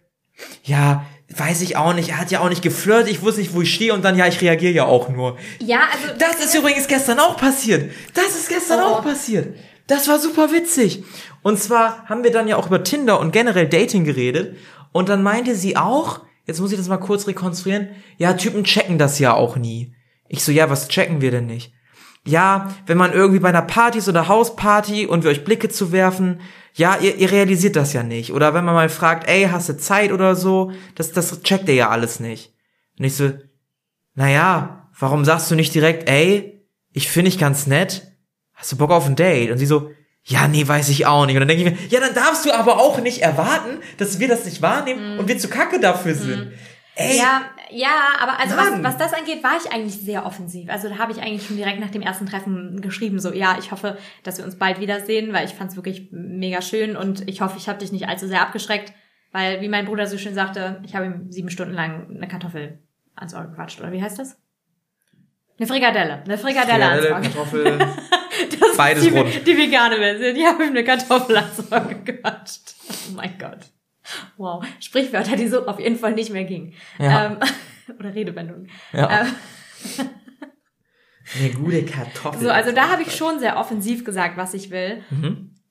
ja, weiß ich auch nicht, er hat ja auch nicht geflirtet, ich wusste nicht, wo ich stehe und dann, ja, ich reagiere ja auch nur. ja, also. Das ist übrigens gestern auch passiert. Das ist gestern Oh. auch passiert. Das war super witzig. Und zwar haben wir dann ja auch über Tinder und generell Dating geredet. Und dann meinte sie auch, jetzt muss ich das mal kurz rekonstruieren, ja, Typen checken das ja auch nie. Ich so, ja, was checken wir denn nicht? Ja, wenn man irgendwie bei einer Party ist oder Hausparty und wir euch Blicke zu werfen, ja, ihr, ihr realisiert das ja nicht. Oder wenn man mal fragt, ey, hast du Zeit oder so, das, das checkt ihr ja alles nicht. Und ich so, naja, warum sagst du nicht direkt, ey, ich finde dich ganz nett, hast du Bock auf ein Date? Und sie so, ja, nee, weiß ich auch nicht. Und dann denke ich mir, ja, dann darfst du aber auch nicht erwarten, dass wir das nicht wahrnehmen und wir zu kacke dafür sind. Ey, Ja, ja, aber also was, was das angeht, war ich eigentlich sehr offensiv. Also da habe ich eigentlich schon direkt nach dem ersten Treffen geschrieben, so ja, ich hoffe, dass wir uns bald wiedersehen, weil ich fand es wirklich mega schön und ich hoffe, ich habe dich nicht allzu sehr abgeschreckt. Weil, wie mein Bruder so schön sagte, ich habe ihm sieben Stunden lang eine Kartoffel ans Ohr gequatscht, oder wie heißt das? Eine Frikadelle. Eine Frikadelle, ans Frikadelle, Ohr. Kartoffel, (laughs) (laughs) beides die, rund. die vegane Version. Die haben ihm eine Kartoffel ans Ohr gequatscht. Oh mein Gott. Wow. Sprichwörter, die so auf jeden Fall nicht mehr gingen. Ja. Ähm, (laughs) oder Redewendungen. Ja. Ähm, eine gute Kartoffel. so, also da habe ich schon sehr offensiv gesagt, was ich will.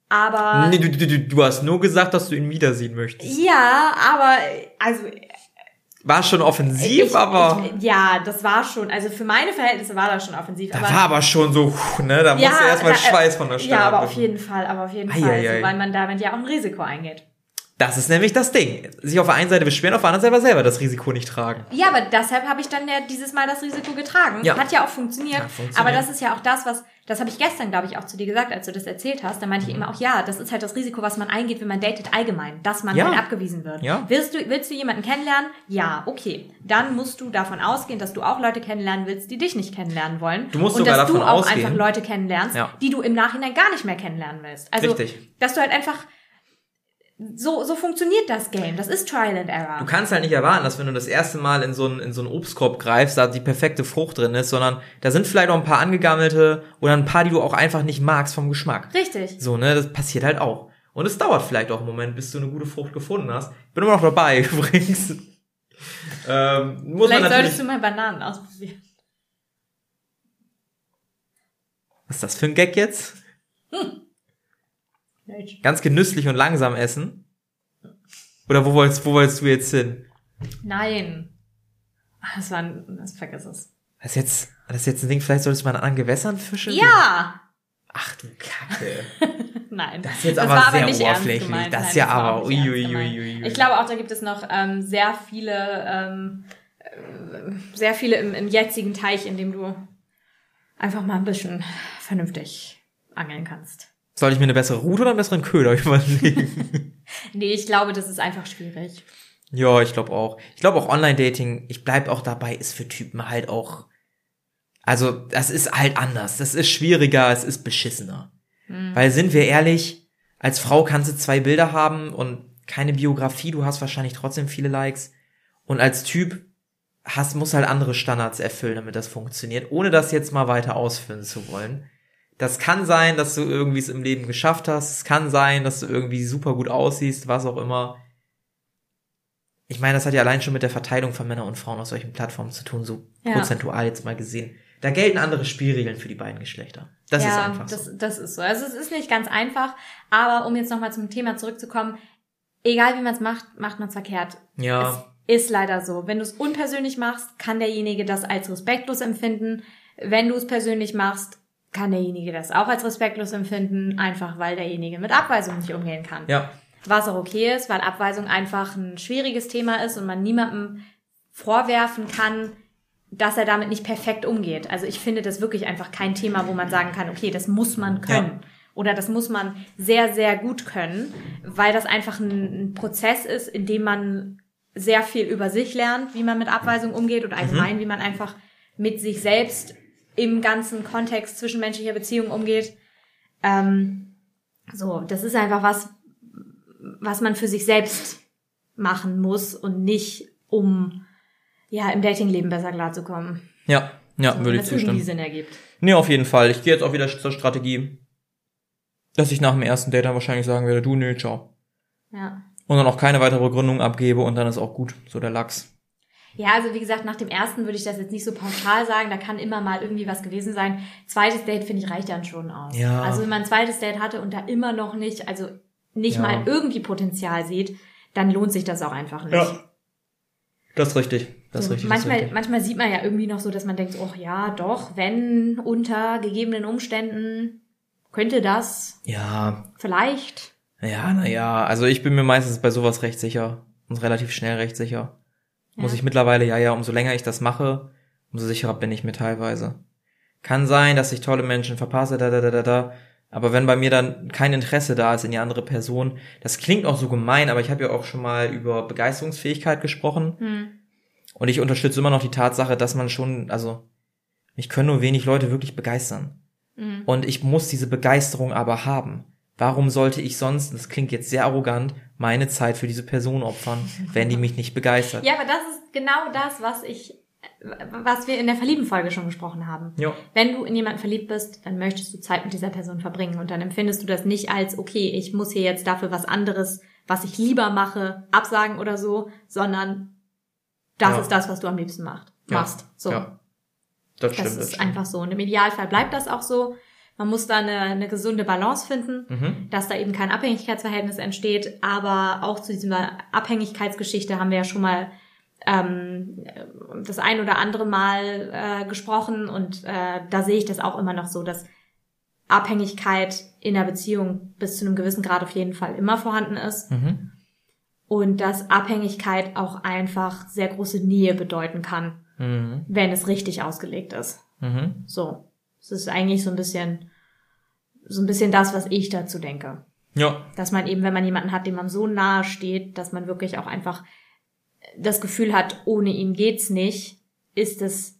Aber Nee, du, du, du, du hast nur gesagt, dass du ihn wiedersehen möchtest. ja, aber also War schon offensiv, ich, aber ich, ja, das war schon. Also für meine Verhältnisse war das schon offensiv. da aber war aber schon so, ne, da musste erstmal da- Schweiß von der Stelle. Ja, aber auf jeden Fall, aber auf jeden Ei, Fall, ei, so, ei. weil man damit ja auch ein Risiko eingeht. Das ist nämlich das Ding. Sich auf der einen Seite beschweren, auf der anderen Seite aber selber das Risiko nicht tragen. Ja, aber deshalb habe ich dann ja dieses Mal das Risiko getragen. Ja. Hat ja auch funktioniert. Hat funktioniert. Aber das ist ja auch das, was, das habe ich gestern, glaube ich, auch zu dir gesagt, als du das erzählt hast. Da meinte ich immer auch, ja, das ist halt das Risiko, was man eingeht, wenn man datet allgemein, dass man Ja. halt abgewiesen wird. Ja. Willst du, willst du jemanden kennenlernen? Ja, okay. Dann musst du davon ausgehen, dass du auch Leute kennenlernen willst, die dich nicht kennenlernen wollen. Du musst Und sogar dass du davon auch ausgehen. einfach Leute kennenlernst, Ja. die du im Nachhinein gar nicht mehr kennenlernen willst. Also, Richtig. dass du halt einfach, so, so funktioniert das Game. Das ist Trial and Error. Du kannst halt nicht erwarten, dass wenn du das erste Mal in so einen, in so einen Obstkorb greifst, da die perfekte Frucht drin ist, sondern da sind vielleicht auch ein paar angegammelte oder ein paar, die du auch einfach nicht magst vom Geschmack. Richtig. So, ne, das passiert halt auch. Und es dauert vielleicht auch einen Moment, bis du eine gute Frucht gefunden hast. Ich bin immer noch dabei, (laughs) übrigens. Ähm, muss Vielleicht man solltest du mal Bananen ausprobieren. Was ist das für ein Gag jetzt? Mensch. Ganz genüsslich und langsam essen? Oder wo wolltest, wo wolltest du jetzt hin? Nein. Das war ein, das vergiss es. Das ist jetzt, das ist jetzt ein Ding, vielleicht solltest du mal an anderen Gewässern fischen? Ja! Ach du Kacke. (laughs) Nein. Das ist jetzt Das aber war sehr nicht ernst oberflächlich. gemeint. Das Nein, ist ja war aber uiuiuiui. Ich glaube auch, da gibt es noch ähm, sehr viele, ähm, äh, sehr viele im, im jetzigen Teich, in dem du einfach mal ein bisschen vernünftig angeln kannst. Soll ich mir eine bessere Route oder einen besseren Köder (laughs) überlegen? (laughs) Nee, ich glaube, das ist einfach schwierig. ja, ich glaube auch. Ich glaube auch Online-Dating, ich bleib auch dabei, ist für Typen halt auch. Also, das ist halt anders. Das ist schwieriger, es ist beschissener. Weil sind wir ehrlich, als Frau kannst du zwei Bilder haben und keine Biografie, du hast wahrscheinlich trotzdem viele Likes. Und als Typ hast, muss halt andere Standards erfüllen, damit das funktioniert, ohne das jetzt mal weiter ausführen zu wollen. Das kann sein, dass du irgendwie es im Leben geschafft hast. Es kann sein, dass du irgendwie super gut aussiehst, was auch immer. Ich meine, das hat ja allein schon mit der Verteilung von Männern und Frauen auf solchen Plattformen zu tun, so Ja. prozentual jetzt mal gesehen. Da gelten andere Spielregeln für die beiden Geschlechter. Das ist ja, einfach das, so. das ist so. Also es ist nicht ganz einfach, aber um jetzt nochmal zum Thema zurückzukommen, egal wie man es macht, macht man es verkehrt. Ja, Es ist leider so. Wenn du es unpersönlich machst, kann derjenige das als respektlos empfinden. Wenn du es persönlich machst, kann derjenige das auch als respektlos empfinden, einfach weil derjenige mit Abweisung nicht umgehen kann. ja, Was auch okay ist, weil Abweisung einfach ein schwieriges Thema ist und man niemandem vorwerfen kann, dass er damit nicht perfekt umgeht. Also ich finde das wirklich einfach kein Thema, wo man sagen kann, okay, das muss man können. Oder das muss man sehr, sehr gut können, weil das einfach ein, ein Prozess ist, in dem man sehr viel über sich lernt, wie man mit Abweisung umgeht und allgemein, wie man einfach mit sich selbst im ganzen Kontext zwischenmenschlicher Beziehungen umgeht. Ähm, so, das ist einfach was, was man für sich selbst machen muss und nicht um ja im Datingleben besser klarzukommen. ja, ja, So, würde ich zustimmen. Sinn ergibt. Nee, auf jeden Fall. Ich gehe jetzt auch wieder zur Strategie, dass ich nach dem ersten Date dann wahrscheinlich sagen werde, du, nö, ciao. Ja. Und dann auch keine weitere Begründung abgebe und dann ist auch gut. So der Lachs. Ja, also wie gesagt, nach dem ersten würde ich das jetzt nicht so pauschal sagen. Da kann immer mal irgendwie was gewesen sein. Zweites Date, finde ich, reicht dann schon aus. Ja. Also wenn man ein zweites Date hatte und da immer noch nicht, also nicht Ja. mal irgendwie Potenzial sieht, dann lohnt sich das auch einfach nicht. Das ist richtig. Das ist So, richtig. das manchmal, richtig. manchmal sieht man ja irgendwie noch so, dass man denkt, oh ja, doch, wenn unter gegebenen Umständen könnte das Ja, vielleicht. ja, naja. Also ich bin mir meistens bei sowas recht sicher. Und relativ schnell recht sicher. Muss ich mittlerweile, ja, ja, umso länger ich das mache, umso sicherer bin ich mir teilweise. Kann sein, dass ich tolle Menschen verpasse, da, da, da, da, da. Aber wenn bei mir dann kein Interesse da ist in die andere Person, das klingt auch so gemein, aber ich habe ja auch schon mal über Begeisterungsfähigkeit gesprochen. Hm. Und ich unterstütze immer noch die Tatsache, dass man schon, also, ich können nur wenig Leute wirklich begeistern. Mhm. Und ich muss diese Begeisterung aber haben. warum sollte ich sonst, das klingt jetzt sehr arrogant, meine Zeit für diese Person opfern, wenn die mich nicht begeistert? Ja, aber das ist genau das, was ich, was wir in der Verlieben-Folge schon besprochen haben. Ja. Wenn du in jemanden verliebt bist, dann möchtest du Zeit mit dieser Person verbringen und dann empfindest du das nicht als, okay, ich muss hier jetzt dafür was anderes, was ich lieber mache, absagen oder so, sondern das Ja. ist das, was du am liebsten macht, Ja. machst. So. Ja. Das stimmt. das ist stimmt. einfach so. Und im Idealfall bleibt das auch so. Man muss da eine, eine gesunde Balance finden, Mhm. dass da eben kein Abhängigkeitsverhältnis entsteht. Aber auch zu dieser Abhängigkeitsgeschichte haben wir ja schon mal ähm, das ein oder andere Mal äh, gesprochen. Und äh, da sehe ich das auch immer noch so, dass Abhängigkeit in der Beziehung bis zu einem gewissen Grad auf jeden Fall immer vorhanden ist. Mhm. Und dass Abhängigkeit auch einfach sehr große Nähe bedeuten kann, Mhm. wenn es richtig ausgelegt ist. Mhm. So. Es ist eigentlich so ein bisschen, so ein bisschen das, was ich dazu denke. Ja. Dass man eben, wenn man jemanden hat, dem man so nahe steht, dass man wirklich auch einfach das Gefühl hat, ohne ihn geht's nicht, ist es,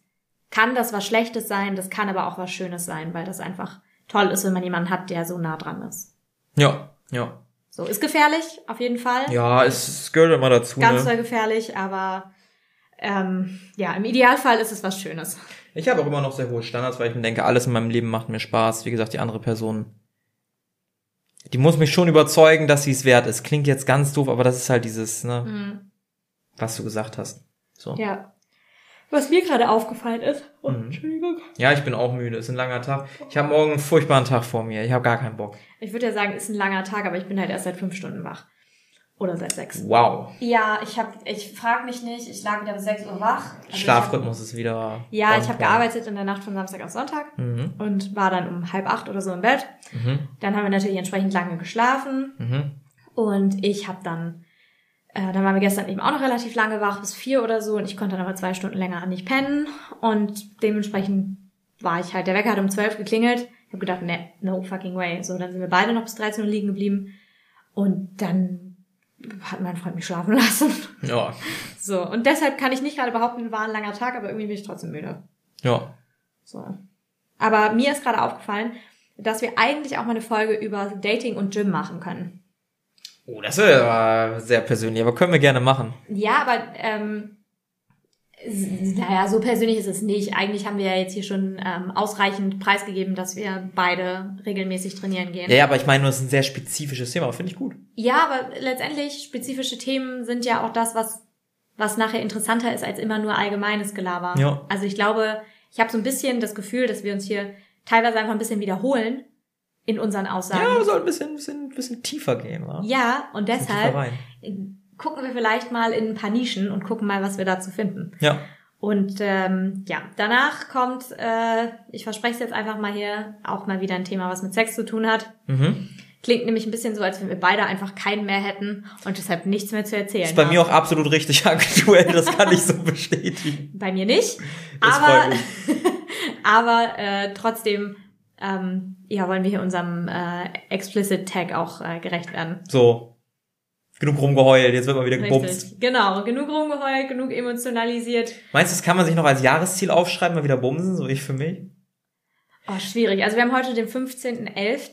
kann das was Schlechtes sein, das kann aber auch was Schönes sein, weil das einfach toll ist, wenn man jemanden hat, der so nah dran ist. Ja. Ja. So, ist gefährlich, auf jeden Fall. Ja, es, gehört immer dazu. Ganz ne? doll gefährlich, aber ähm, ja, im Idealfall ist es was Schönes. Ich habe auch immer noch sehr hohe Standards, weil ich mir denke, alles in meinem Leben macht mir Spaß. Wie gesagt, die andere Person, die muss mich schon überzeugen, dass sie es wert ist. Klingt jetzt ganz doof, aber das ist halt dieses, ne, Mhm. was du gesagt hast. So. Ja. Was mir gerade aufgefallen ist. Oh, Mhm. Entschuldigung. Ja, ich bin auch müde. Es ist ein langer Tag. Ich habe morgen einen furchtbaren Tag vor mir. Ich habe gar keinen Bock. Ich würde ja sagen, ist ein langer Tag, aber ich bin halt erst seit fünf Stunden wach. Oder seit sechs. Wow. Ja, ich habe, ich frag mich nicht, ich lag wieder bis sechs Uhr wach. Also Schlafrhythmus ist wieder. Hab, ja, ich habe gearbeitet in der Nacht von Samstag auf Sonntag Mhm. und war dann um halb acht oder so im Bett. Mhm. Dann haben wir natürlich entsprechend lange geschlafen Mhm. und ich habe dann, äh, dann waren wir gestern eben auch noch relativ lange wach, bis vier oder so und ich konnte dann aber zwei Stunden länger nicht pennen und dementsprechend war ich halt, der Wecker hat um zwölf geklingelt. Ich habe gedacht, ne, no fucking way. So, dann sind wir beide noch bis 13 Uhr liegen geblieben und dann hat mein Freund mich schlafen lassen. Ja. (laughs) So, und deshalb kann ich nicht gerade behaupten, war ein langer Tag, aber irgendwie bin ich trotzdem müde. Ja. So. Aber mir ist gerade aufgefallen, dass wir eigentlich auch mal eine Folge über Dating und Gym machen können. Oh, das ist sehr persönlich, aber können wir gerne machen. Ja, aber ähm, naja, so persönlich ist es nicht. Eigentlich haben wir ja jetzt hier schon ähm, ausreichend preisgegeben, dass wir beide regelmäßig trainieren gehen. Ja, aber ich meine, das ist ein sehr spezifisches Thema, finde ich gut. Ja, aber letztendlich spezifische Themen sind ja auch das, was was nachher interessanter ist als immer nur allgemeines Gelaber. Ja. Also ich glaube, ich habe so ein bisschen das Gefühl, dass wir uns hier teilweise einfach ein bisschen wiederholen in unseren Aussagen. Ja, wir sollten ein bisschen, bisschen, bisschen tiefer gehen, wa? Ja, und deshalb rein. Gucken wir vielleicht mal in ein paar Nischen und gucken mal, was wir dazu finden. Ja. Und ähm, ja, danach kommt, äh, ich verspreche es jetzt einfach mal hier, auch mal wieder ein Thema, was mit Sex zu tun hat. Mhm. Klingt nämlich ein bisschen so, als wenn wir beide einfach keinen mehr hätten und deshalb nichts mehr zu erzählen. Ist bei haben. mir auch absolut richtig (laughs) aktuell, das kann ich so bestätigen. Bei mir nicht. Das aber (laughs) aber äh, trotzdem ähm, ja, wollen wir hier unserem äh, Explicit Tag auch äh, gerecht werden. So. Genug rumgeheult, jetzt wird mal wieder gebumst. Richtig. Genau, genug rumgeheult, genug emotionalisiert. Meinst du, das kann man sich noch als Jahresziel aufschreiben, mal wieder bumsen, so ich für mich? Oh, schwierig. Also wir haben heute den 15.11.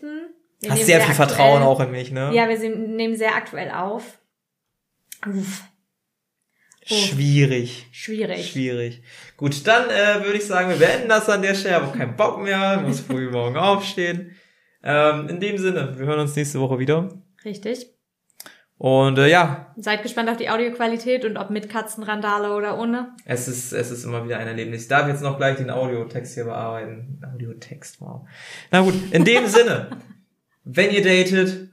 Wir Hast sehr viel Vertrauen auch in mich, ne? Ja, wir nehmen sehr aktuell auf. Uff, Oh. Schwierig. schwierig. Schwierig. Gut, dann äh, würde ich sagen, wir beenden das an der Stelle. Ich habe keinen Bock mehr, muss früh (laughs) morgen aufstehen. Ähm, in dem Sinne, wir hören uns nächste Woche wieder. Richtig. Und äh, ja, Seid gespannt auf die Audioqualität und ob mit Katzenrandale oder ohne. es ist, es ist immer wieder ein Erlebnis. Ich darf jetzt noch gleich den Audiotext hier bearbeiten. Audiotext, wow. Na gut, in dem (laughs) Sinne, wenn ihr datet,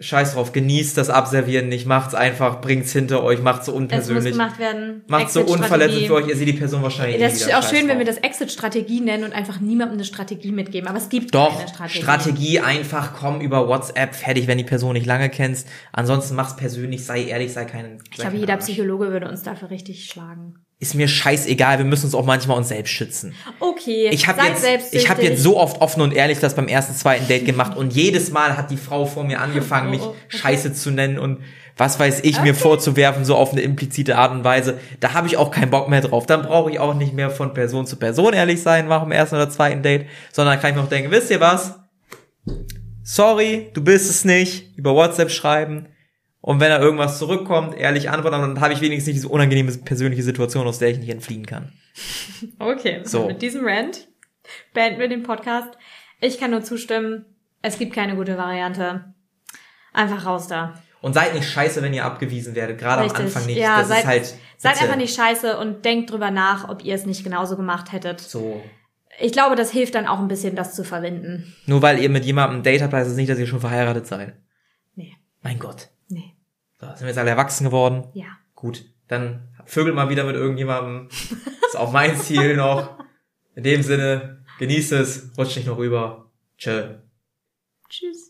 scheiß drauf, genießt das Abservieren nicht, macht's einfach, bringt's hinter euch, macht's so Es muss unpersönlich. gemacht werden. Macht's so unverletzlich für euch, ihr seht die Person wahrscheinlich Das nie ist auch Scheiß schön, wenn wir drauf. das Exit-Strategie nennen und einfach niemandem eine Strategie mitgeben. Aber es gibt Doch, keine Strategie. Strategie einfach, komm über WhatsApp, fertig, wenn die Person nicht lange kennst. Ansonsten mach's persönlich, sei ehrlich, sei kein. Ich glaube, jeder Psychologe würde uns dafür richtig schlagen. Ist mir scheißegal, wir müssen uns auch manchmal uns selbst schützen. Okay, Ich habe seid jetzt, ich habe jetzt so oft offen und ehrlich das beim ersten, zweiten Date gemacht und jedes Mal hat die Frau vor mir angefangen, mich Oh, oh, okay. Scheiße zu nennen und was weiß ich mir vorzuwerfen, so auf eine implizite Art und Weise. Da habe ich auch keinen Bock mehr drauf. Dann brauche ich auch nicht mehr von Person zu Person ehrlich sein, nach dem ersten oder zweiten Date, sondern kann ich mir auch denken, wisst ihr was? sorry, du bist es nicht, über WhatsApp schreiben. Und wenn da irgendwas zurückkommt, ehrlich antworten, dann habe ich wenigstens nicht diese unangenehme persönliche Situation, aus der ich nicht entfliehen kann. (laughs) Okay, So. mit diesem Rant beenden wir den Podcast. Ich kann nur zustimmen, es gibt keine gute Variante. Einfach raus da. Und seid nicht scheiße, wenn ihr abgewiesen werdet, gerade am. Anfang nicht. Ja, das seid, ist halt seid einfach nicht scheiße und denkt drüber nach, ob ihr es nicht genauso gemacht hättet. so. Ich glaube, das hilft dann auch ein bisschen, das zu verwenden. Nur weil ihr mit jemandem ein Date habt, heißt es nicht, dass ihr schon verheiratet seid. Nee, Mein Gott. So, sind wir jetzt alle erwachsen geworden? ja. Gut, dann vögelt mal wieder mit irgendjemandem. (laughs) ist auch mein Ziel noch. In dem Sinne, genießt es, rutscht nicht noch rüber. Tschö. Tschüss.